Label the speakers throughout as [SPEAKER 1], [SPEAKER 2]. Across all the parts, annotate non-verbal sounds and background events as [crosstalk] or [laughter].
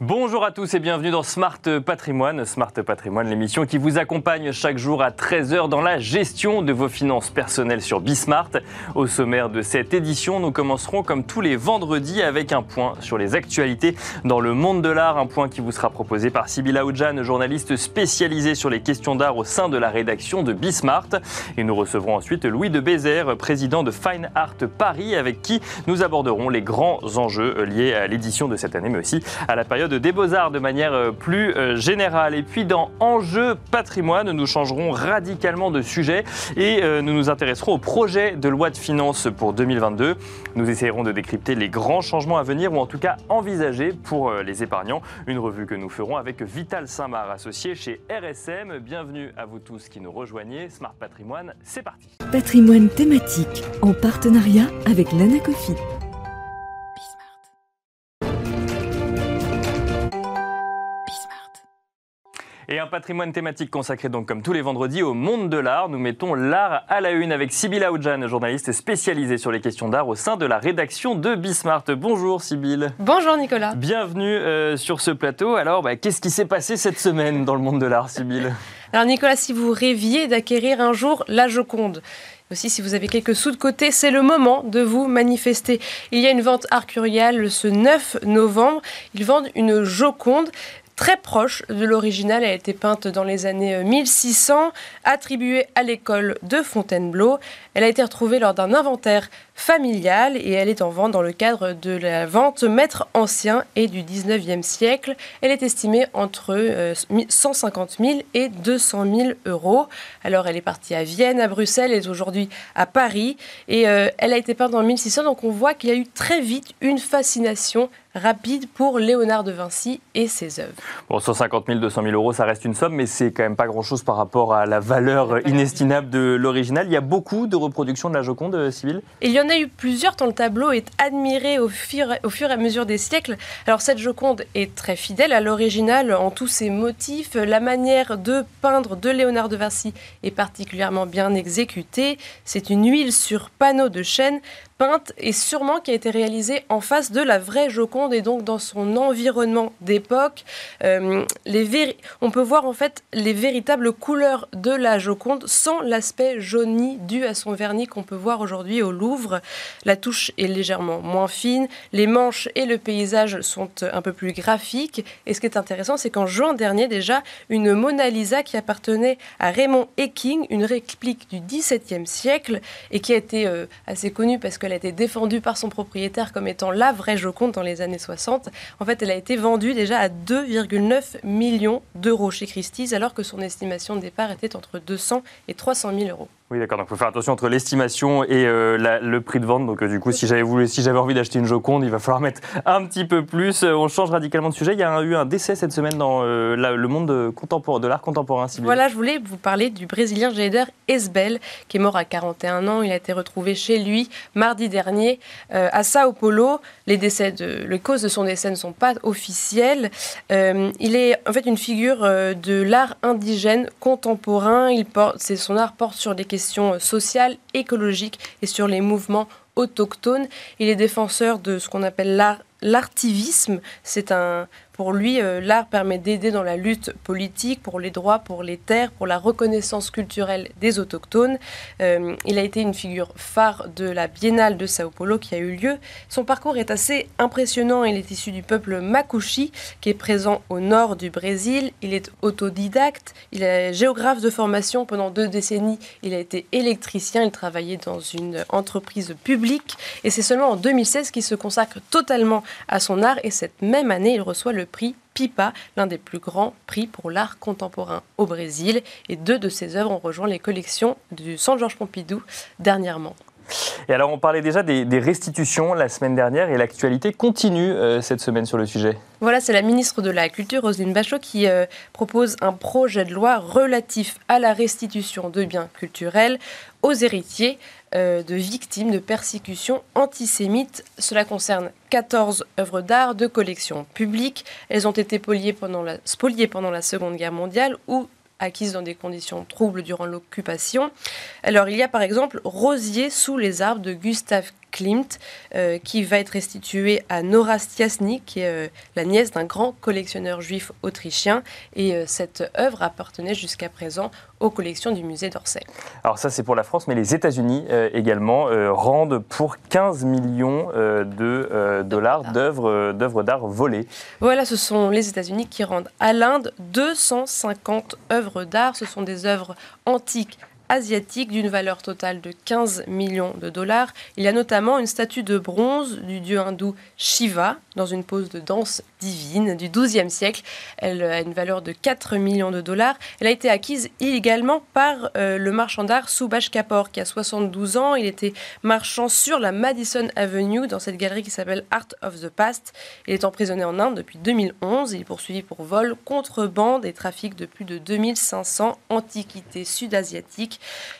[SPEAKER 1] Bonjour à tous et bienvenue dans Smart Patrimoine. Smart Patrimoine, l'émission qui vous accompagne chaque jour à 13h dans la gestion de vos finances personnelles sur Bismart. Au sommaire de cette édition, nous commencerons comme tous les vendredis avec un point sur les actualités dans le monde de l'art. Un point qui vous sera proposé par Sybilla Oudjan, journaliste spécialisée sur les questions d'art au sein de la rédaction de Bismart. Et nous recevrons ensuite Louis de Bézère, président de Fine Art Paris, avec qui nous aborderons les grands enjeux liés à l'édition de cette année, mais aussi à la période de des Beaux-Arts de manière euh, plus euh, générale. Et puis dans Enjeux patrimoine, nous changerons radicalement de sujet et euh, nous nous intéresserons au projet de loi de finances pour 2022. Nous essayerons de décrypter les grands changements à venir ou en tout cas envisagés pour les épargnants. Une revue que nous ferons avec Vital Saint-Marc, associé chez RSM. Bienvenue à vous tous qui nous rejoignez. Smart Patrimoine, c'est parti.
[SPEAKER 2] Patrimoine thématique en partenariat avec l'Anacofi.
[SPEAKER 1] Et un patrimoine thématique consacré donc comme tous les vendredis au monde de l'art. Nous mettons l'art à la une avec Sybille Aoudjan, journaliste spécialisée sur les questions d'art au sein de la rédaction de Bismart. Bonjour Sybille.
[SPEAKER 3] Bonjour Nicolas.
[SPEAKER 1] Bienvenue euh, sur ce plateau. Alors bah, qu'est-ce qui s'est passé cette semaine dans le monde de l'art Sybille?
[SPEAKER 3] Alors Nicolas, si vous rêviez d'acquérir un jour la Joconde, aussi, si vous avez quelques sous de côté, c'est le moment de vous manifester. Il y a une vente arcuriale ce 9 novembre. Ils vendent une Joconde très proche de l'original. Elle a été peinte dans les années 1600, euh, attribuée à l'école de Fontainebleau. Elle a été retrouvée lors d'un inventaire familial et elle est en vente dans le cadre de la vente maître ancien et du 19e siècle. Elle est estimée entre 150 euh, 000 et 200 000 euros. Alors elle est partie à Vienne, à Bruxelles, elle est aujourd'hui à Paris et euh, elle a été peinte en 1600 donc on voit qu'il y a eu très vite une fascination rapide pour Léonard de Vinci et ses œuvres.
[SPEAKER 1] Bon, 150 000, 200 000 euros, ça reste une somme, mais c'est quand même pas grand-chose par rapport à la valeur inestimable de l'original. Il y a beaucoup de reproductions de la Joconde, euh, civile
[SPEAKER 3] Il y en a eu plusieurs, tant le tableau est admiré au fur, au fur et à mesure des siècles. Alors cette Joconde est très fidèle à l'original en tous ses motifs. La manière de peindre de Léonard de Vinci est particulièrement bien exécutée. C'est une huile sur panneau de chêne peinte et sûrement qui a été réalisée en face de la vraie Joconde et donc dans son environnement d'époque. Euh, on peut voir en fait les véritables couleurs de la Joconde sans l'aspect jauni dû à son vernis qu'on peut voir aujourd'hui au Louvre. La touche est légèrement moins fine, les manches et le paysage sont un peu plus graphiques. Et ce qui est intéressant, c'est qu'en juin dernier déjà, une Mona Lisa qui appartenait à Raymond Ecking, une réplique du XVIIe siècle et qui a été euh, assez connue parce que elle a été défendue par son propriétaire comme étant la vraie Joconde dans les années 60. En fait, elle a été vendue déjà à 2,9 millions d'euros chez Christie's, alors que son estimation de départ était entre 200 et 300 000 euros.
[SPEAKER 1] Oui, d'accord. Donc, il faut faire attention entre l'estimation et euh, le prix de vente. Donc, euh, du coup, si j'avais voulu, si j'avais envie d'acheter une Joconde, il va falloir mettre un petit peu plus. Euh, on change radicalement de sujet. Il y a eu un décès cette semaine dans le monde contemporain, de l'art contemporain.
[SPEAKER 3] Voilà, je voulais vous parler du Brésilien Jader Esbel, qui est mort à 41 ans. Il a été retrouvé chez lui mardi dernier à Sao Paulo. Les décès, de, les causes de son décès ne sont pas officielles. il est en fait une figure de l'art indigène contemporain. Il porte, c'est son art porte sur des questions questions sociales, écologiques et sur les mouvements autochtones. Il est défenseur de ce qu'on appelle l'artivisme. C'est un, pour lui, euh, l'art permet d'aider dans la lutte politique pour les droits, pour les terres, pour la reconnaissance culturelle des autochtones. Euh, il a été une figure phare de la Biennale de Sao Paulo qui a eu lieu. Son parcours est assez impressionnant. Il est issu du peuple Makushi qui est présent au nord du Brésil. Il est autodidacte. Il est géographe de formation pendant deux décennies. Il a été électricien. Il travaillait dans une entreprise publique. Et c'est seulement en 2016 qu'il se consacre totalement à son art. Et cette même année, il reçoit le prix Pipa, l'un des plus grands prix pour l'art contemporain au Brésil. Et deux de ses œuvres ont rejoint les collections du Centre Georges Pompidou dernièrement.
[SPEAKER 1] Et alors, on parlait déjà des, restitutions la semaine dernière et l'actualité continue euh, cette semaine sur le sujet.
[SPEAKER 3] Voilà, c'est la ministre de la Culture, Roselyne Bachot, qui euh, propose un projet de loi relatif à la restitution de biens culturels aux héritiers euh, de victimes de persécutions antisémites. Cela concerne 14 œuvres d'art de collection publique. Elles ont été spoliées pendant la, spoliées pendant la Seconde Guerre mondiale ou acquises dans des conditions troubles durant l'occupation. Alors il y a par exemple Rosier sous les arbres de Gustave Klimt, euh, qui va être restituée à Nora Stiasny, qui est euh, la nièce d'un grand collectionneur juif autrichien. Et euh, cette œuvre appartenait jusqu'à présent aux collections du musée d'Orsay.
[SPEAKER 1] Alors ça c'est pour la France, mais les États-Unis également rendent pour 15 millions de dollars d'œuvres d'art volées.
[SPEAKER 3] Voilà, ce sont les États-Unis qui rendent à l'Inde 250 œuvres d'art. Ce sont des œuvres antiques asiatique d'une valeur totale de 15 millions de dollars. Il y a notamment une statue de bronze du dieu hindou Shiva dans une pose de danse divine du XIIe siècle. Elle a une valeur de 4 millions de dollars. Elle a été acquise illégalement par euh, le marchand d'art Subhash Kapoor qui a 72 ans. Il était marchand sur la Madison Avenue dans cette galerie qui s'appelle Art of the Past. Il est emprisonné en Inde depuis 2011. Il est poursuivi pour vol, contrebande et trafic de plus de 2500 antiquités sud-asiatiques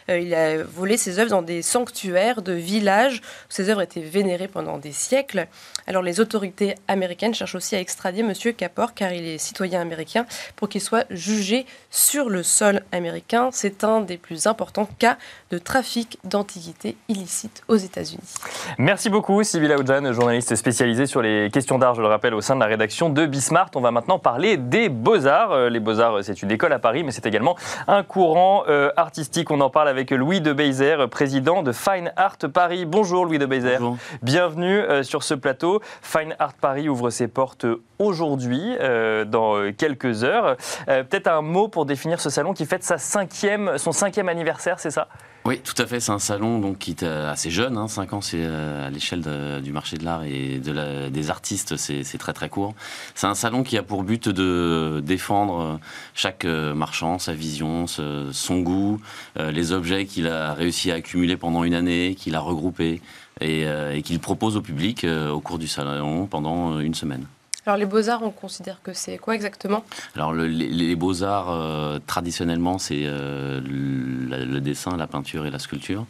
[SPEAKER 3] euh, il a volé ses œuvres dans des sanctuaires de villages où ses œuvres étaient vénérées pendant des siècles. Alors les autorités américaines cherchent aussi à extrader M. Kapor car il est citoyen américain pour qu'il soit jugé sur le sol américain. C'est un des plus importants cas de trafic d'antiquités illicites aux États-Unis.
[SPEAKER 1] Merci beaucoup Sybille Aoudjan, journaliste spécialisée sur les questions d'art, je le rappelle, au sein de la rédaction de Bismart. On va maintenant parler des beaux-arts. Euh, les beaux-arts, c'est une école à Paris, mais c'est également un courant euh, artistique on en parle avec Louis de Beyzer, président de Fine Art Paris. Bonjour Louis de Beyzer. Bienvenue euh, sur ce plateau. Fine Art Paris ouvre ses portes aujourd'hui, euh, dans quelques heures. Euh, peut-être un mot pour définir ce salon qui fête sa cinquième, son cinquième anniversaire, c'est ça?
[SPEAKER 4] Oui, tout à fait. C'est un salon donc, qui est assez jeune. Hein. 5 ans, c'est à l'échelle du marché de l'art et de des artistes, c'est très très court. C'est un salon qui a pour but de défendre chaque marchand, sa vision, son goût, euh, les objets qu'il a réussi à accumuler pendant une année, qu'il a regroupés et, euh, qu'il propose au public euh, au cours du salon pendant une semaine.
[SPEAKER 3] Alors les beaux-arts, on considère que c'est quoi exactement?
[SPEAKER 4] Alors les, beaux-arts, traditionnellement, c'est le, dessin, la peinture et la sculpture.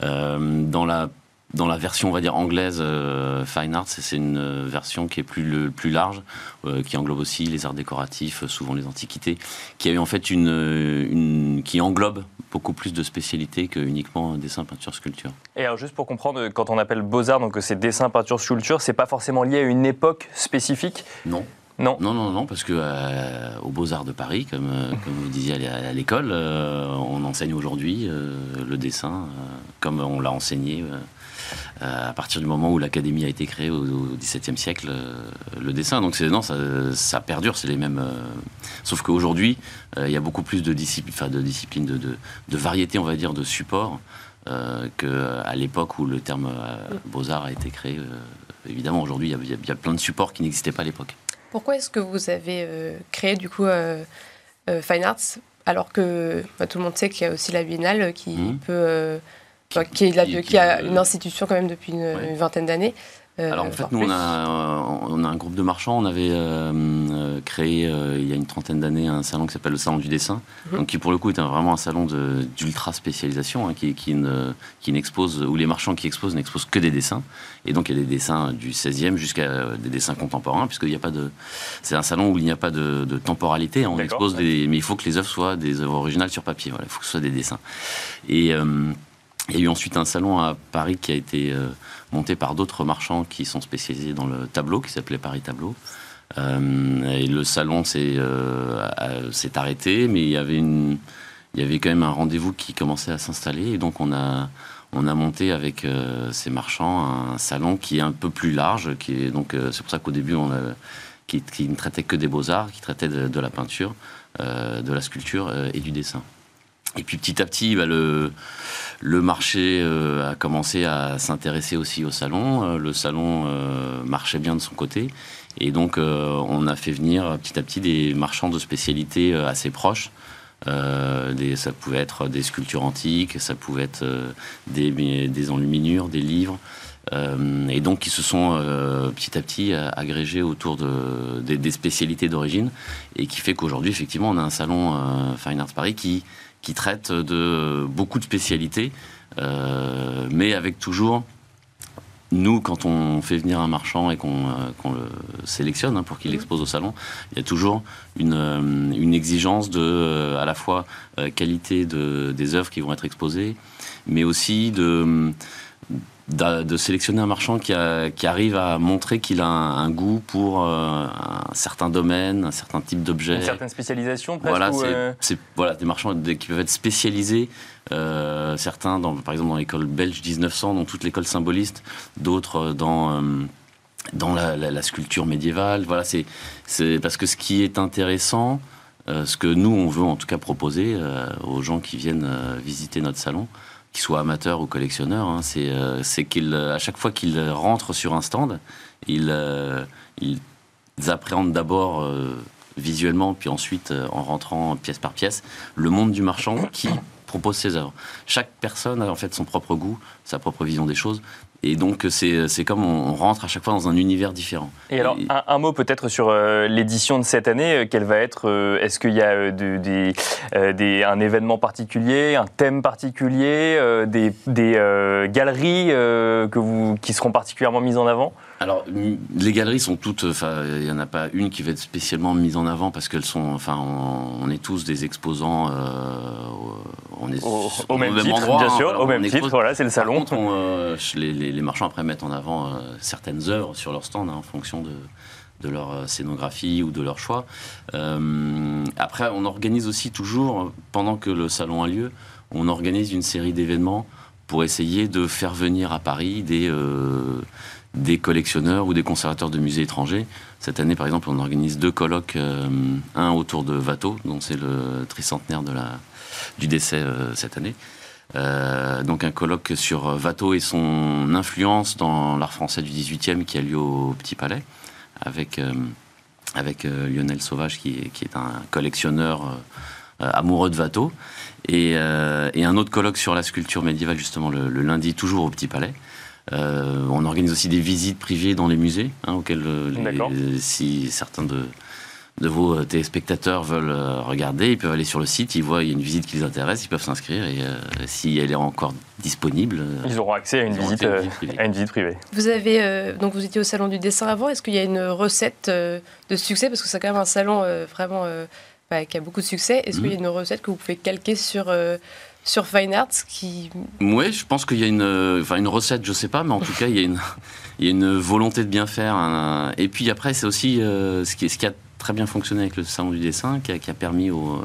[SPEAKER 4] dans la dans la version, on va dire, anglaise, euh, Fine Arts, c'est une euh, version qui est plus, plus large, euh, qui englobe aussi les arts décoratifs, souvent les antiquités, qui a eu en fait une, une qui englobe beaucoup plus de spécialités que uniquement dessin, peinture, sculpture.
[SPEAKER 1] Et alors juste pour comprendre, quand on appelle beaux-arts, donc c'est dessin, peinture, sculpture, c'est pas forcément lié à une époque spécifique?
[SPEAKER 4] Non. Non. Non, non, non, parce que euh, aux Beaux-Arts de Paris, comme, euh, [laughs] comme vous disiez à l'école, euh, on enseigne aujourd'hui le dessin comme on l'a enseigné à partir du moment où l'académie a été créée au, XVIIe siècle, le dessin. Donc non, ça, ça perdure, c'est les mêmes. sauf qu'aujourd'hui, il y a beaucoup plus de, discipline, de disciplines, de, de, de variétés, on va dire, de supports. qu'à l'époque où le terme beaux-arts a été créé. évidemment, aujourd'hui, il y, a plein de supports qui n'existaient pas à l'époque.
[SPEAKER 3] Pourquoi est-ce que vous avez euh, créé du coup euh, euh, Fine Arts alors que bah, tout le monde sait qu'il y a aussi la Biennale qui mmh. peut, qui, qui, a une institution quand même depuis une vingtaine d'années.
[SPEAKER 4] Euh, Alors en fait, nous, on a, on a, un groupe de marchands. On avait euh, euh, créé il y a une trentaine d'années un salon qui s'appelle le Salon du Dessin, mhm. donc qui pour le coup est vraiment un salon d'ultra spécialisation, hein, qui, qui, qui n'expose, où les marchands qui exposent n'exposent que des dessins. Et donc il y a des dessins du 16e jusqu'à des dessins contemporains, puisqu'il n'y a pas de. C'est un salon où il n'y a pas de, temporalité. On expose des, mais il faut que les œuvres soient des œuvres originales sur papier. Voilà, il faut que ce soit des dessins. Et il y a eu ensuite un salon à Paris qui a été monté par d'autres marchands qui sont spécialisés dans le tableau, qui s'appelait Paris Tableau. Euh, et le salon s'est euh, arrêté, mais il y avait une, il y avait quand même un rendez-vous qui commençait à s'installer, et donc on a on a monté avec euh, ces marchands un salon qui est un peu plus large, qui est donc c'est pour ça qu'au début on a, qui, ne traitait que des beaux arts, qui traitait de, la peinture, de la sculpture et du dessin. Et puis petit à petit, bah, le, le marché euh, a commencé à s'intéresser aussi au salon. Euh, le salon euh, marchait bien de son côté. Et donc, on a fait venir petit à petit des marchands de spécialités assez proches. Ça pouvait être des sculptures antiques, ça pouvait être des, enluminures, des livres. et donc, qui se sont petit à petit agrégés autour de, des, des spécialités d'origine. Et qui fait qu'aujourd'hui, effectivement, on a un salon Fine Arts Paris qui qui traite de beaucoup de spécialités, euh, mais avec toujours nous, quand on fait venir un marchand et qu'on euh, le sélectionne hein, pour qu'il mhm. expose au salon, il y a toujours une, euh, une exigence de, à la fois qualité de, des œuvres qui vont être exposées, mais aussi de, de sélectionner un marchand qui, arrive à montrer qu'il a un, goût pour un certain domaine, un certain type d'objet. Une
[SPEAKER 1] certaine spécialisation, presque
[SPEAKER 4] Voilà, c'est voilà, des marchands qui peuvent être spécialisés. certains, dans, par exemple, dans l'école belge 1900, dans toute l'école symboliste, d'autres dans dans la, sculpture médiévale. Voilà, c'est parce que ce qui est intéressant, euh, ce que nous on veut en tout cas proposer euh, aux gens qui viennent euh, visiter notre salon, qu'ils soient amateurs ou collectionneurs, hein, c'est qu'ils à chaque fois qu'ils rentrent sur un stand, ils, ils appréhendent d'abord visuellement, puis ensuite en rentrant pièce par pièce, le monde du marchand qui propose ses œuvres. Chaque personne a en fait son propre goût, sa propre vision des choses. Et donc, c'est comme on rentre à chaque fois dans un univers différent.
[SPEAKER 1] Et alors, un, mot peut-être sur euh, l'édition de cette année. Euh, quelle va être euh, Est-ce qu'il y a des, des, un événement particulier, un thème particulier, des, des galeries que vous, qui seront particulièrement mises en avant?
[SPEAKER 4] Alors, les galeries sont toutes. Enfin, il n'y en a pas une qui va être spécialement mise en avant parce qu'elles sont. Enfin, on, est tous des exposants. Euh,
[SPEAKER 1] on est au, même, titre, endroit, bien sûr. au même titre, voilà, c'est le salon.
[SPEAKER 4] Euh, les, marchands après mettent en avant euh, certaines œuvres sur leur stand hein, en fonction de de leur scénographie ou de leur choix. après, on organise aussi toujours, pendant que le salon a lieu, on organise une série d'événements pour essayer de faire venir à Paris des, des collectionneurs ou des conservateurs de musées étrangers. Cette année, par exemple, on organise deux colloques, euh, un autour de Watteau, dont c'est le tricentenaire du décès euh, cette année. Euh, donc un colloque sur Watteau et son influence dans l'art français du 18e qui a lieu au Petit Palais, avec, Lionel Sauvage, qui est, un collectionneur amoureux de Watteau. Et, un autre colloque sur la sculpture médiévale, justement, le lundi, toujours au Petit Palais. Euh, on organise aussi des visites privées dans les musées, hein, auxquelles euh, si certains de, vos euh, téléspectateurs veulent regarder, ils peuvent aller sur le site, ils voient il y a une visite qui les intéresse, ils peuvent s'inscrire et si elle est encore disponible,
[SPEAKER 1] ils auront accès à une, visite, à une visite privée.
[SPEAKER 3] Vous avez donc vous étiez au salon du dessin avant. Est-ce qu'il y a une recette de succès? Parce que c'est quand même un salon vraiment bah, qui a beaucoup de succès. Est-ce qu'il y a mhm. une recette que vous pouvez calquer sur sur Fine Arts qui...
[SPEAKER 4] Oui, je pense qu'il y a une, enfin une recette, je sais pas, mais en tout cas, il y a une, [laughs] il y a une volonté de bien faire. Et puis après, c'est aussi euh, ce, qui, ce qui a très bien fonctionné avec le salon du dessin, qui a, permis au, euh,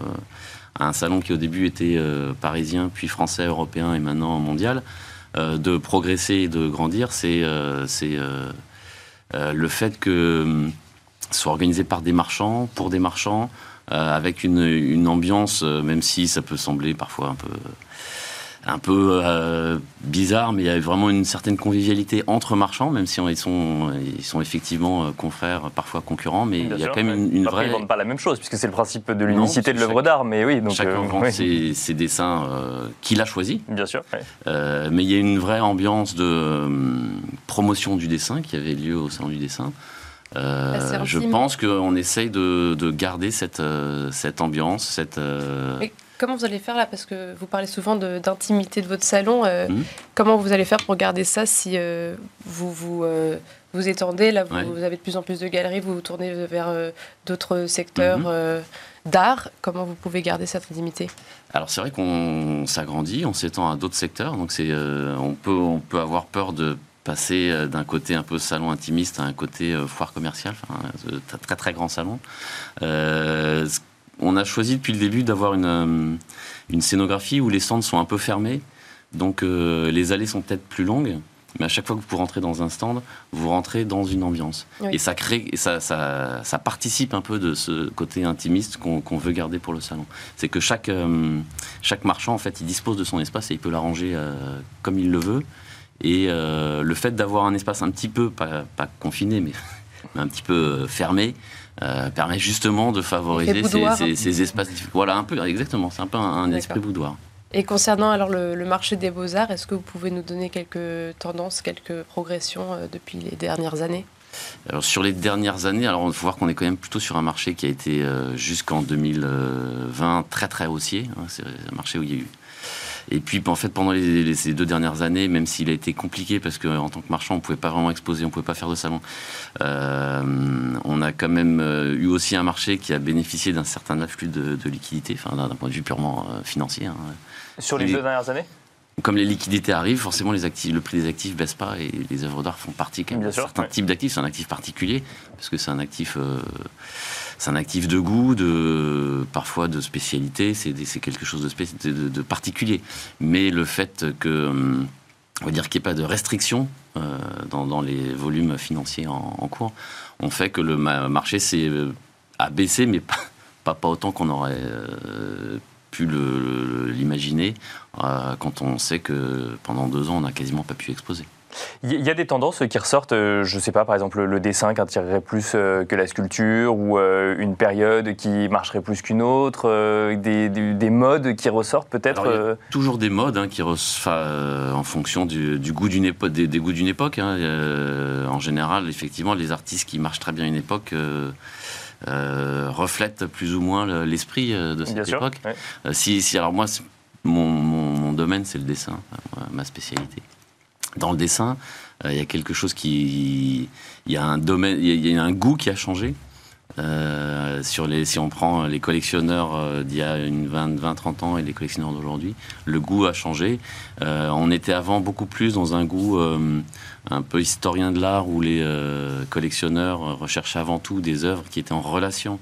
[SPEAKER 4] à un salon qui au début était euh, parisien, puis français, européen et maintenant mondial, de progresser et de grandir. C'est le fait que soit organisé par des marchands, pour des marchands, euh, avec une, une ambiance, euh, même si ça peut sembler parfois un peu un peu euh, bizarre, mais il y a vraiment une certaine convivialité entre marchands, même si ils sont, ils sont effectivement confrères, parfois concurrents, mais il y a quand même une, une vraie.
[SPEAKER 1] Ils ne vendent pas la même chose, puisque c'est le principe de l'unicité de l'œuvre d'art, mais oui. Donc,
[SPEAKER 4] chacun vend ses, dessins qu'il a choisis.
[SPEAKER 1] Bien sûr.
[SPEAKER 4] mais il y a une vraie ambiance de promotion du dessin qui avait lieu au Salon du dessin. Euh, je pense qu'on essaye de, garder cette, euh, cette ambiance, cette.
[SPEAKER 3] Euh, comment vous allez faire là? Parce que vous parlez souvent d'intimité de, votre salon. Hmm. Comment vous allez faire pour garder ça si vous vous, vous étendez? Là, vous, avez de plus en plus de galeries, vous vous tournez vers d'autres secteurs hmm. d'art. Comment vous pouvez garder cette intimité?
[SPEAKER 4] Alors c'est vrai qu'on s'agrandit, on s'étend à d'autres secteurs, donc c'est on peut on peut avoir peur de passer euh, d'un côté un peu salon intimiste à un côté euh, foire commerciale, enfin, euh, très très grand salon. on a choisi depuis le début d'avoir une, une scénographie où les stands sont un peu fermés, donc les allées sont peut-être plus longues. Mais à chaque fois que vous rentrez dans un stand, vous rentrez dans une ambiance. Et ça crée, ça, ça, ça, participe un peu de ce côté intimiste qu'on veut garder pour le salon. C'est que chaque, chaque marchand, en fait, il dispose de son espace et il peut l'arranger comme il le veut. Et euh, le fait d'avoir un espace un petit peu, pas, confiné, [laughs] mais, un petit peu euh, fermé, euh, permet justement de favoriser ces, espaces. Voilà, un peu, exactement, c'est un peu un, esprit boudoir.
[SPEAKER 3] Et concernant alors le, marché des beaux-arts, est-ce que vous pouvez nous donner quelques tendances, quelques progressions depuis les dernières années?
[SPEAKER 4] Alors sur les dernières années, alors il faut voir qu'on est quand même plutôt sur un marché qui a été jusqu'en 2020 très très haussier. Hein. c'est un marché où il y a eu et puis, en fait, pendant les, ces deux dernières années, même s'il a été compliqué parce qu'en tant que marchand, on pouvait pas vraiment exposer, on pouvait pas faire de salon, euh, on a quand même euh, eu aussi un marché qui a bénéficié d'un certain afflux de, de liquidités, enfin, d'un point de vue purement euh, financier. Hein.
[SPEAKER 1] Sur les deux dernières années?
[SPEAKER 4] comme les liquidités arrivent, forcément les actifs, le prix des actifs baisse pas et les œuvres d'art font partie quand même certains
[SPEAKER 1] ouais.
[SPEAKER 4] types d'actifs. C'est un actif particulier parce que c'est un actif, euh, c'est un actif de goût, parfois de spécialité. C'est quelque chose de, particulier. Mais le fait que on dire qu'il n'y ait pas de restriction euh, dans, les volumes financiers en, cours, on fait que le ma- marché s'est, euh, a baissé, mais pas, autant qu'on aurait euh, pu l'imaginer quand on sait que pendant deux ans, on n'a quasiment pas pu exposer.
[SPEAKER 1] Il y- a des tendances qui ressortent, euh, je ne sais pas, par exemple le dessin qui attirerait plus euh, que la sculpture, ou euh, une période qui marcherait plus qu'une autre, des, des- des modes qui ressortent peut-être.
[SPEAKER 4] Toujours des modes hein, qui enfin, en fonction du, du goût d'une époque, des, des goûts d'une époque. hein. Euh, en général, effectivement, les artistes qui marchent très bien une époque euh, euh, reflètent plus ou moins le- l'esprit de cette
[SPEAKER 1] bien sûr.
[SPEAKER 4] époque.
[SPEAKER 1] ouais.
[SPEAKER 4] Si, si- alors moi, mon, mon- mon domaine, c'est le dessin, ma spécialité. Dans le dessin, euh, il y a quelque chose qui, il y a un domaine, il y a- un goût qui a changé. Euh, sur les, si on prend les collectionneurs euh, d'il y a une 20, 20, 30 ans et les collectionneurs d'aujourd'hui, le goût a changé. On était avant beaucoup plus dans un goût un peu historien de l'art où les collectionneurs recherchaient avant tout des œuvres qui étaient en relation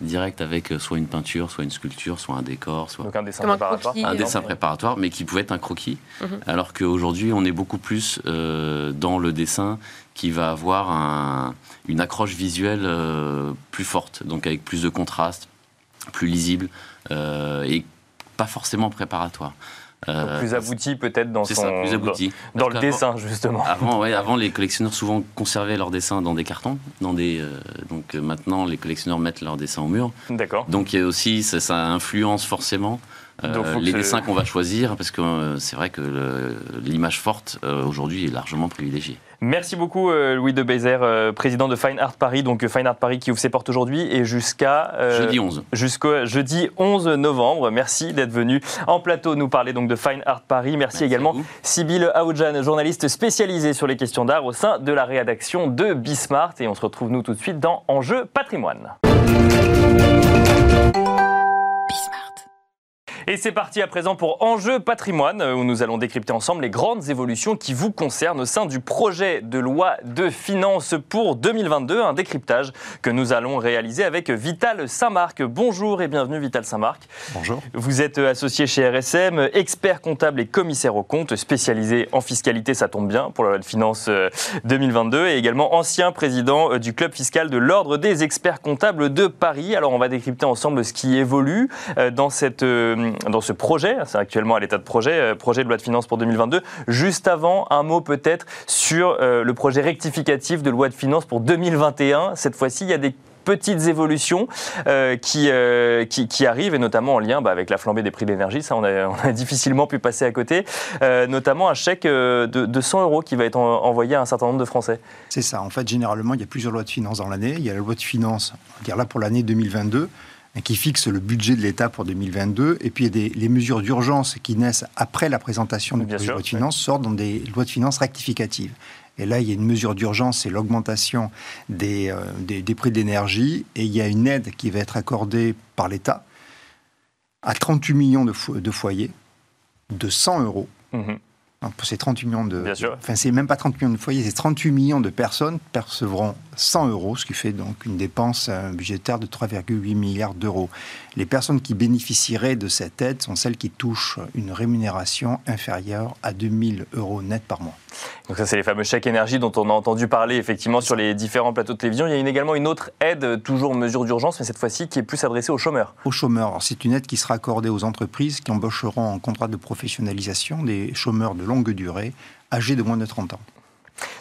[SPEAKER 4] directe avec euh, soit une peinture, soit une sculpture, soit un décor, soit
[SPEAKER 1] Donc un dessin
[SPEAKER 3] Comme un
[SPEAKER 1] préparatoire.
[SPEAKER 3] croquis,
[SPEAKER 4] un
[SPEAKER 3] exemple.
[SPEAKER 4] dessin préparatoire, mais qui pouvait être un croquis.
[SPEAKER 3] Mhm.
[SPEAKER 4] Alors qu'aujourd'hui, on est beaucoup plus euh, dans le dessin qui va avoir un- une accroche visuelle euh, plus forte, donc avec plus de contraste, plus lisible euh, et pas forcément préparatoire.
[SPEAKER 1] Donc
[SPEAKER 4] Euh,
[SPEAKER 1] plus abouti peut-être dans son
[SPEAKER 4] ça, plus abouti.
[SPEAKER 1] dans, le dessin justement.
[SPEAKER 4] Avant, ouais, avant, les collectionneurs souvent conservaient leurs dessins dans des cartons. Dans des, euh, donc euh, maintenant, les collectionneurs mettent leurs dessins au mur.
[SPEAKER 1] D'accord.
[SPEAKER 4] Donc il y a aussi, ça, ça influence forcément euh, les dessins qu'on va choisir, parce que euh, c'est vrai que l'image forte euh, aujourd'hui est largement privilégiée.
[SPEAKER 1] Merci beaucoup Louis de Bézère, président de Fine Art Paris. Donc Fine Art Paris qui ouvre ses portes aujourd'hui et jusqu'à
[SPEAKER 4] Jeudi 11.
[SPEAKER 1] jusqu'au jeudi 11 novembre. Merci d'être venu en plateau nous parler donc de Fine Art Paris. Merci,
[SPEAKER 4] Merci
[SPEAKER 1] également. Sybille Aoudjan, journaliste spécialisée sur les questions d'art au sein de la rédaction de Bismart. Et on se retrouve nous tout de suite dans Enjeu patrimoine. Et c'est parti à présent pour Enjeu patrimoine, où nous allons décrypter ensemble les grandes évolutions qui vous concernent au sein du projet de loi de finances pour 2022, un décryptage que nous allons réaliser avec Vital Saint-Marc. Bonjour et bienvenue Vital Saint-Marc.
[SPEAKER 5] Bonjour.
[SPEAKER 1] Vous êtes associé chez RSM, expert comptable et commissaire aux comptes, spécialisé en fiscalité, ça tombe bien pour la loi de finances euh, 2022, et également ancien président euh, du club fiscal de l'Ordre des experts comptables de Paris. Alors on va décrypter ensemble ce qui évolue euh, dans, cette, euh, dans ce projet, c'est actuellement à l'état de projet, euh, projet de loi de finances pour 2022. Juste avant, un mot peut-être sur euh, le projet rectificatif de loi de finances pour 2021. Cette fois-ci, il y a des petites évolutions euh, qui, qui, arrivent, et notamment en lien bah, avec la flambée des prix de l'énergie. Ça, on a, difficilement pu passer à côté. Notamment un chèque de, de 100 euros qui va être en- envoyé à un certain nombre de Français.
[SPEAKER 5] C'est ça. En fait, généralement, il y a plusieurs lois de finances dans l'année. Il y a la loi de finances, on va dire là pour l'année 2022, hein, qui fixe le budget de l'État pour 2022. Et puis, il y a des, les mesures d'urgence qui naissent après la présentation du projet de loi de finances sortent dans des lois de finances rectificatives. Et là, il y a une mesure d'urgence, c'est l'augmentation des, euh, des, des prix de l'énergie. Et il y a une aide qui va être accordée par l'État à 38 millions de, fo- de foyers de 100 euros.
[SPEAKER 1] Mhm.
[SPEAKER 5] Pour ces 38 millions de.
[SPEAKER 1] Bien sûr.
[SPEAKER 5] Enfin, c'est même pas 30 millions de foyers, c'est 38 millions de personnes percevront 100 euros, ce qui fait donc une dépense euh, budgétaire de 3,8 milliards d'euros. Les personnes qui bénéficieraient de cette aide sont celles qui touchent une rémunération inférieure à 2000 euros net par mois.
[SPEAKER 1] Donc ça, c'est les fameux chèques énergie dont on a entendu parler effectivement sur les différents plateaux de télévision. Il y a également une autre aide, euh, toujours mesure d'urgence, mais cette fois-ci qui est plus adressée aux chômeurs.
[SPEAKER 5] Aux chômeurs, c'est une aide qui sera accordée aux entreprises qui embaucheront en contrat de professionnalisation des chômeurs de longue durée âgés de moins de 30 ans.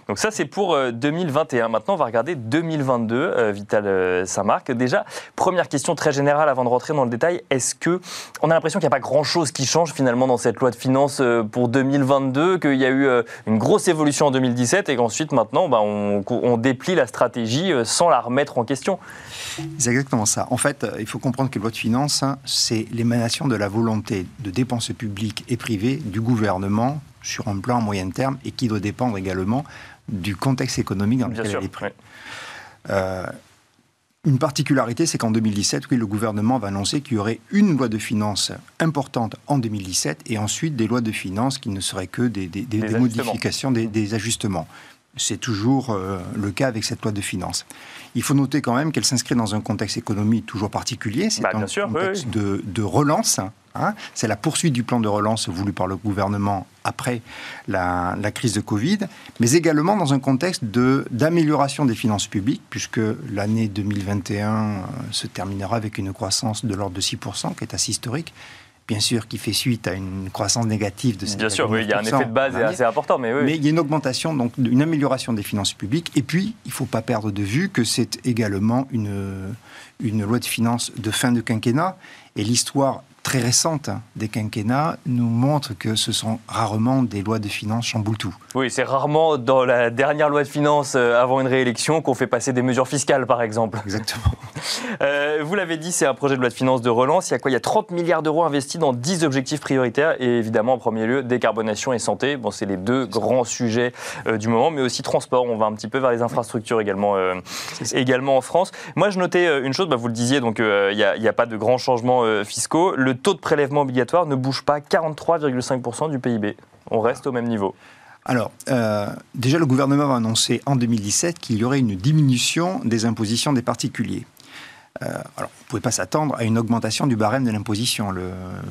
[SPEAKER 1] Donc ça, c'est pour euh, 2021. Maintenant, on va regarder 2022, euh, Vital euh, Saint-Marc. Déjà, première question très générale avant de rentrer dans le détail. Est-ce que on a l'impression qu'il n'y a pas grand-chose qui change finalement dans cette loi de finances euh, pour 2022, qu'il y a eu euh, une grosse évolution en 2017 et qu'ensuite, maintenant, bah, on, déplie la stratégie euh, sans la remettre en question?
[SPEAKER 5] C'est exactement ça. En fait, euh, il faut comprendre que la loi de finances, hein, c'est l'émanation de la volonté de dépenses publiques et privées du gouvernement sur un plan à moyen terme et qui doit dépendre également du contexte économique dans
[SPEAKER 1] Bien
[SPEAKER 5] lequel
[SPEAKER 1] sûr.
[SPEAKER 5] elle est prise. Euh, Une particularité, c'est qu'en 2017, oui, le gouvernement va annoncer qu'il y aurait une loi de finances importante en 2017 et ensuite des lois de finances qui ne seraient que des, des, des, des modifications, des, ajustements. C'est toujours euh, le cas avec cette loi de finances. Il faut noter quand même qu'elle s'inscrit dans un contexte économique toujours particulier. C'est bah, un contexte De, de, relance Hein. c'est la poursuite du plan de relance voulu par le gouvernement après la, crise de Covid, mais également dans un contexte d'amélioration des finances publiques, puisque l'année 2021 euh, se terminera avec une croissance de l'ordre de 6%, qui est assez historique bien sûr, qui fait suite à une croissance négative de
[SPEAKER 1] Bien sûr, oui, il y a un effet de base assez important, mais oui.
[SPEAKER 5] Mais il y a une augmentation, donc une amélioration des finances publiques. Et puis, il ne faut pas perdre de vue que c'est également une, une loi de finances de fin de quinquennat. Et l'histoire très récente des quinquennats nous montre que ce sont rarement des lois de finances chamboule tout.
[SPEAKER 1] Oui, c'est rarement dans la dernière loi de finances euh, avant une réélection qu'on fait passer des mesures fiscales, par exemple.
[SPEAKER 5] Exactement.
[SPEAKER 1] Euh, vous l'avez dit, c'est un projet de loi de finances de relance. Il y a quoi? Il y a 30 milliards d'euros investis dans 10 objectifs prioritaires et évidemment, en premier lieu, décarbonation et santé. Bon, c'est les deux grands sujets euh, du moment, mais aussi transport. On va un petit peu vers les infrastructures également, également en France. Moi, je notais une chose, bah, vous le disiez, donc il n'y a, a, pas de grands changements fiscaux. Le taux de prélèvement obligatoire ne bouge pas 43,5% du PIB. On reste au même niveau.
[SPEAKER 5] Alors, euh, déjà, le gouvernement a annoncé en 2017 qu'il y aurait une diminution des impositions des particuliers. Euh, alors, on ne pouvait pas s'attendre à une augmentation du barème de l'imposition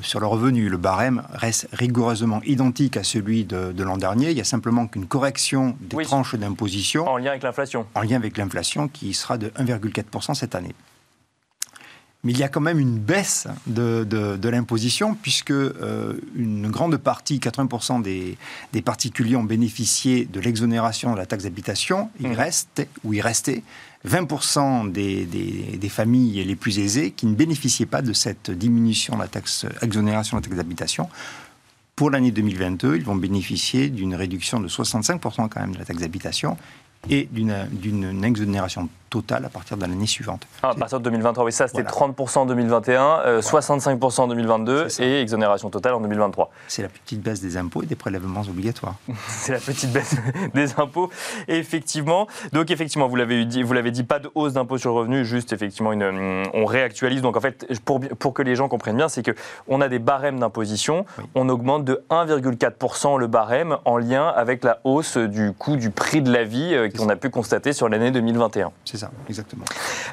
[SPEAKER 5] sur le revenu. Le barème reste rigoureusement identique à celui de, l'an dernier. Il y a simplement qu'une correction des tranches d'imposition.
[SPEAKER 1] En lien avec l'inflation.
[SPEAKER 5] En lien avec l'inflation qui sera de 1,4% cette année mais il y a quand même une baisse de, de, l'imposition, puisque euh, une grande partie, 80% des, des, particuliers ont bénéficié de l'exonération de la taxe d'habitation. Il mmh. reste, ou il restait, 20% des, des, des, familles les plus aisées qui ne bénéficiaient pas de cette diminution de la taxe, exonération de la taxe d'habitation. Pour l'année 2022, ils vont bénéficier d'une réduction de 65% quand même de la taxe d'habitation et d'une exonération totale à partir de l'année suivante.
[SPEAKER 1] Ah, à partir de 2023, oui, ça c'était 30% en 2021, 65% en 2022 et exonération totale en 2023.
[SPEAKER 5] C'est la petite baisse des impôts et des prélèvements obligatoires. [laughs]
[SPEAKER 1] C'est la petite baisse [laughs] des impôts, effectivement. Donc effectivement, vous l'avez dit, vous l'avez dit, pas de hausse d'impôt sur le revenu, juste effectivement une, on réactualise. Donc en fait, pour, pour que les gens comprennent bien, c'est que on a des barèmes d'imposition, on augmente de 1,4% le barème en lien avec la hausse du coût du prix de la vie euh, qu'on a pu constater sur l'année 2021.
[SPEAKER 5] C'est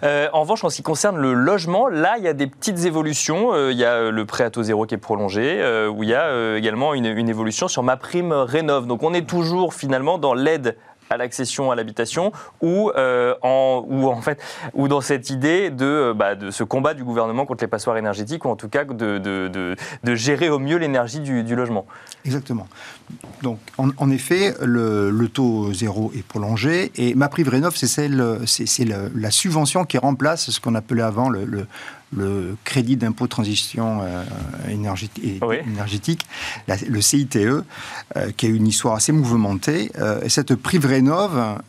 [SPEAKER 1] Euh, en revanche, en ce qui concerne le logement, là, il y a des petites évolutions. Euh, il y a euh, le prêt à taux zéro qui est prolongé, où il y a également une, une, évolution sur ma prime rénov. Donc on est toujours finalement dans l'aide à l'accession à l'habitation ou, euh, en, ou en fait ou dans cette idée de, euh, bah, de ce combat du gouvernement contre les passoires énergétiques ou en tout cas de, de, de, gérer au mieux l'énergie du, du, logement.
[SPEAKER 5] Exactement. Donc en, effet le, taux zéro est prolongé et ma prime rénov c'est celle c'est la subvention qui remplace ce qu'on appelait avant le crédit d'impôt transition euh, énergétique, le CITE, euh, qui a une histoire assez mouvementée. Euh, et cette prive rénov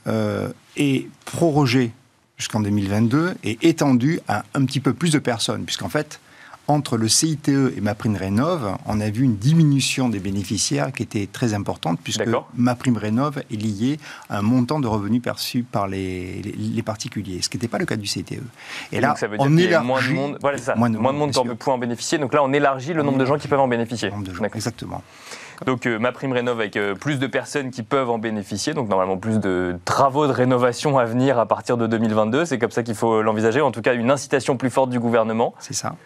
[SPEAKER 5] est prorogée jusqu'en 2022 et étendue à un petit peu plus de personnes, puisqu'en fait, entre le CITE et MaPrimeRénov, on a vu une diminution des bénéficiaires qui était très importante, puisque MaPrimeRénov est lié à un montant de revenus perçus par les, les, particuliers, ce qui n'était pas le cas du CITE.
[SPEAKER 1] Et, là, ça veut dire on élargit... moins de monde, voilà, ça. Moins de, moins de monde qui peut en bénéficier. Donc là, on élargit le nombre de gens qui peuvent en bénéficier.
[SPEAKER 5] Exactement.
[SPEAKER 1] Donc euh, ma prime rénov avec euh, plus de personnes qui peuvent en bénéficier, donc normalement plus de travaux de rénovation à venir à partir de 2022, c'est comme ça qu'il faut l'envisager, en tout cas une incitation plus forte du gouvernement.
[SPEAKER 5] C'est ça.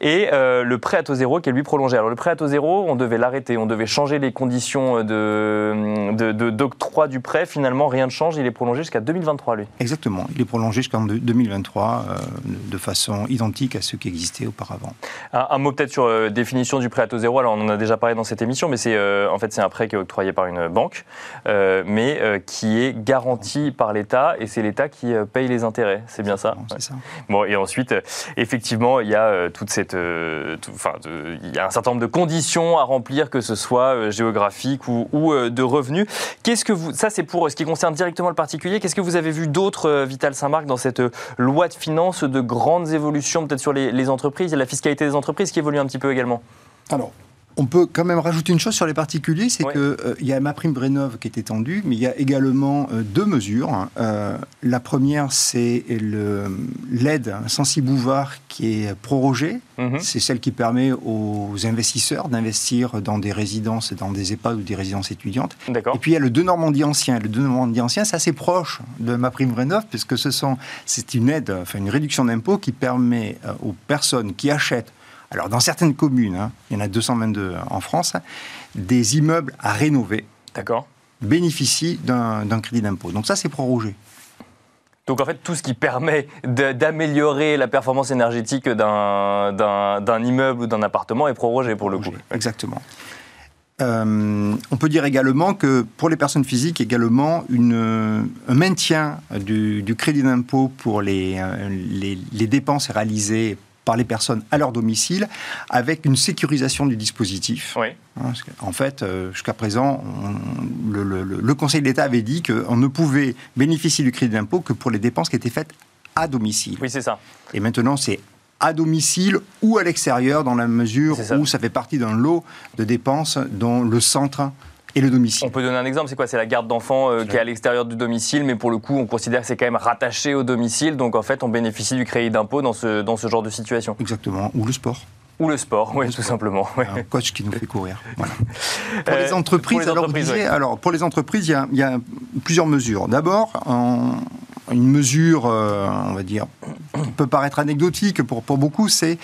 [SPEAKER 1] Et euh, le prêt à taux zéro qui est lui prolongé. Alors le prêt à taux zéro, on devait l'arrêter, on devait changer les conditions de, d'octroi du prêt, finalement rien ne change, il est prolongé jusqu'à 2023 lui.
[SPEAKER 5] Exactement, il est prolongé jusqu'en 2023 de façon identique à ce qui existait auparavant.
[SPEAKER 1] Un, un mot peut-être sur définition du prêt à taux zéro, alors on en a déjà parlé dans cette émission, mais c'est euh, en fait, c'est un prêt qui est octroyé par une banque, euh, mais euh, qui est garanti par l'État et c'est l'État qui paye les intérêts. C'est bien ça,
[SPEAKER 5] ça.
[SPEAKER 1] Bon, et ensuite, effectivement, il y a toute cette, enfin, il y a un certain nombre de conditions à remplir, que ce soit géographique ou, de revenus. Qu'est-ce que vous, ça, c'est pour ce qui concerne directement le particulier. Qu'est-ce que vous avez vu d'autre, Vital Saint-Marc, dans cette loi de finances, de grandes évolutions peut-être sur les, les entreprises, et la fiscalité des entreprises qui évolue un petit peu également?
[SPEAKER 5] Alors, On peut quand même rajouter une chose sur les particuliers, c'est
[SPEAKER 1] Oui.
[SPEAKER 5] qu'il y a ma prime Brénov qui est étendue, mais il y a également euh, deux mesures. Euh, la première, c'est l'aide Sensi-Bouvard qui est prorogée.
[SPEAKER 1] Mhm.
[SPEAKER 5] C'est celle qui permet aux investisseurs d'investir dans des résidences, dans des EHPAD ou des résidences étudiantes. Et puis il y a le De Normandie ancien. Le De Normandie ancien, c'est assez proche de ma prime Rénov, puisque ce c'est une aide, enfin une réduction d'impôt qui permet euh, aux personnes qui achètent, alors dans certaines communes, hein, il y en a 222 en France, des immeubles à rénover,
[SPEAKER 1] D'accord.
[SPEAKER 5] bénéficient d'un d'un crédit d'impôt. Donc ça, c'est prorogé.
[SPEAKER 1] Donc en fait, tout ce qui permet de- d'améliorer la performance énergétique d'un- d'un d'un immeuble ou d'un appartement est prorogé pour le coup.
[SPEAKER 5] Exactement. Euh, on peut dire également que pour les personnes physiques, également une, un maintien du, du crédit d'impôt pour les, euh, les, les dépenses réalisées par les personnes à leur domicile, avec une sécurisation du dispositif.
[SPEAKER 1] Oui.
[SPEAKER 5] Hein, En fait, euh, jusqu'à présent, on- le, le- le- le Conseil d'État avait dit qu'on ne pouvait bénéficier du crédit d'impôt que pour les dépenses qui étaient faites à domicile.
[SPEAKER 1] Oui, c'est ça.
[SPEAKER 5] Et maintenant, c'est à domicile ou à l'extérieur, dans la mesure
[SPEAKER 1] ça.
[SPEAKER 5] où ça fait partie d'un lot de dépenses dont le centre et le domicile.
[SPEAKER 1] On peut donner un exemple, c'est quoi? C'est la garde d'enfants euh, qui est à l'extérieur du domicile, mais pour le coup, on considère que c'est quand même rattaché au domicile, donc en fait, on bénéficie du crédit d'impôt dans ce, dans ce genre de situation.
[SPEAKER 5] Exactement. Ou le sport.
[SPEAKER 1] Ou le sport, oui, tout simplement. ouais.
[SPEAKER 5] Un coach qui nous fait courir. Voilà. Pour
[SPEAKER 1] Euh,
[SPEAKER 5] les entreprises,
[SPEAKER 1] pour les
[SPEAKER 5] alors,
[SPEAKER 1] entreprises,
[SPEAKER 5] disiez-
[SPEAKER 1] oui.
[SPEAKER 5] alors, pour les entreprises, il y a, il y a plusieurs mesures. D'abord, une mesure, euh, on va dire, qui peut paraître anecdotique pour, pour beaucoup, c'est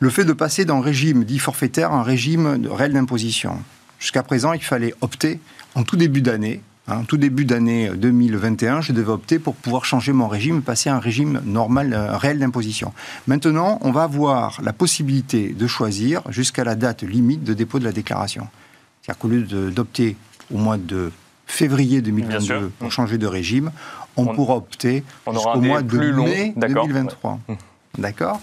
[SPEAKER 5] le fait de passer d'un régime dit forfaitaire à un régime de réel d'imposition. Jusqu'à présent, il fallait opter en tout début d'année. hein, tout début d'année 2021, je devais opter pour pouvoir changer mon régime, passer à un régime normal, euh, réel d'imposition. Maintenant, on va avoir la possibilité de choisir jusqu'à la date limite de dépôt de la déclaration. C'est-à-dire qu'au lieu d'opter au mois de février
[SPEAKER 1] Bien
[SPEAKER 5] 2022
[SPEAKER 1] sûr.
[SPEAKER 5] pour changer de régime, on,
[SPEAKER 1] On-
[SPEAKER 5] pourra opter jusqu'au mois de
[SPEAKER 1] plus
[SPEAKER 5] mai
[SPEAKER 1] d'accord,
[SPEAKER 5] 2023. D'accord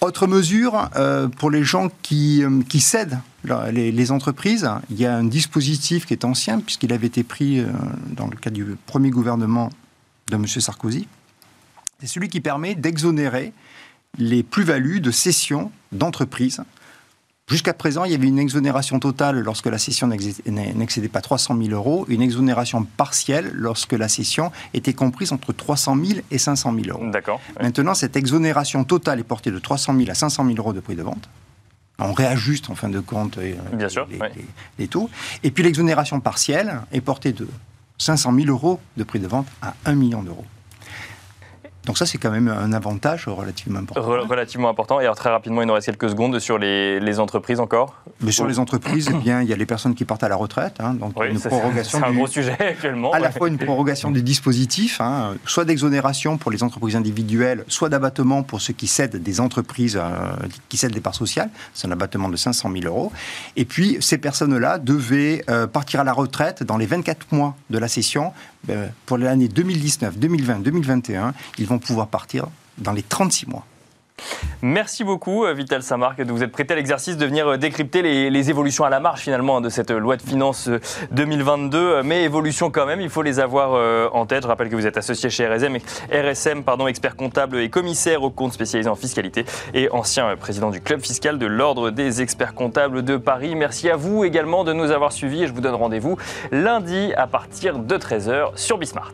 [SPEAKER 5] autre mesure, euh, pour les gens qui, euh, qui cèdent les, les entreprises, il y a un dispositif qui est ancien, puisqu'il avait été pris euh, dans le cadre du premier gouvernement de M. Sarkozy. C'est celui qui permet d'exonérer les plus-values de cession d'entreprises. Jusqu'à présent, il y avait une exonération totale lorsque la cession n'excédait pas 300 000 euros, une exonération partielle lorsque la cession était comprise entre 300 000 et 500 000 euros.
[SPEAKER 1] D'accord.
[SPEAKER 5] Maintenant, cette exonération totale est portée de 300 000 à 500 000 euros de prix de vente. On réajuste en fin de compte euh,
[SPEAKER 1] Bien
[SPEAKER 5] les,
[SPEAKER 1] sûr,
[SPEAKER 5] les-
[SPEAKER 1] ouais.
[SPEAKER 5] les- les taux. Et puis l'exonération partielle est portée de 500 000 euros de prix de vente à 1 million d'euros. Donc ça, c'est quand même un avantage relativement important.
[SPEAKER 1] Re- relativement important. Et alors très rapidement, il nous reste quelques secondes sur les, les entreprises encore.
[SPEAKER 5] Mais sur les entreprises, eh bien, il y a les personnes qui partent à la retraite, hein, donc
[SPEAKER 1] Oui,
[SPEAKER 5] une prorogation
[SPEAKER 1] c'est un gros sujet [laughs] actuellement.
[SPEAKER 5] à la fois une prorogation du dispositif, hein, soit d'exonération pour les entreprises individuelles, soit d'abattement pour ceux qui cèdent des entreprises euh, qui cèdent des parts sociales. C'est un abattement de 500 000 euros. Et puis, ces personnes-là devaient euh, partir à la retraite dans les 24 mois de la session. Euh, pour l'année 2019, 2020, 2021, ils vont pouvoir partir dans les 36 mois.
[SPEAKER 1] Merci beaucoup, euh, Vital Samark, de vous être prêté à l'exercice de venir euh, décrypter les, évolutions à la marge finalement hein, de cette euh, loi de finances euh, 2022. Euh, Mais évolutions quand même, il faut les avoir en tête. Je rappelle que vous êtes associé chez RSM, pardon, expert comptable et commissaire aux comptes spécialisé en fiscalité et ancien président du club fiscal de l'Ordre des experts comptables de Paris. Merci à vous également de nous avoir suivis et je vous donne rendez-vous lundi à partir de 13h sur Bismart.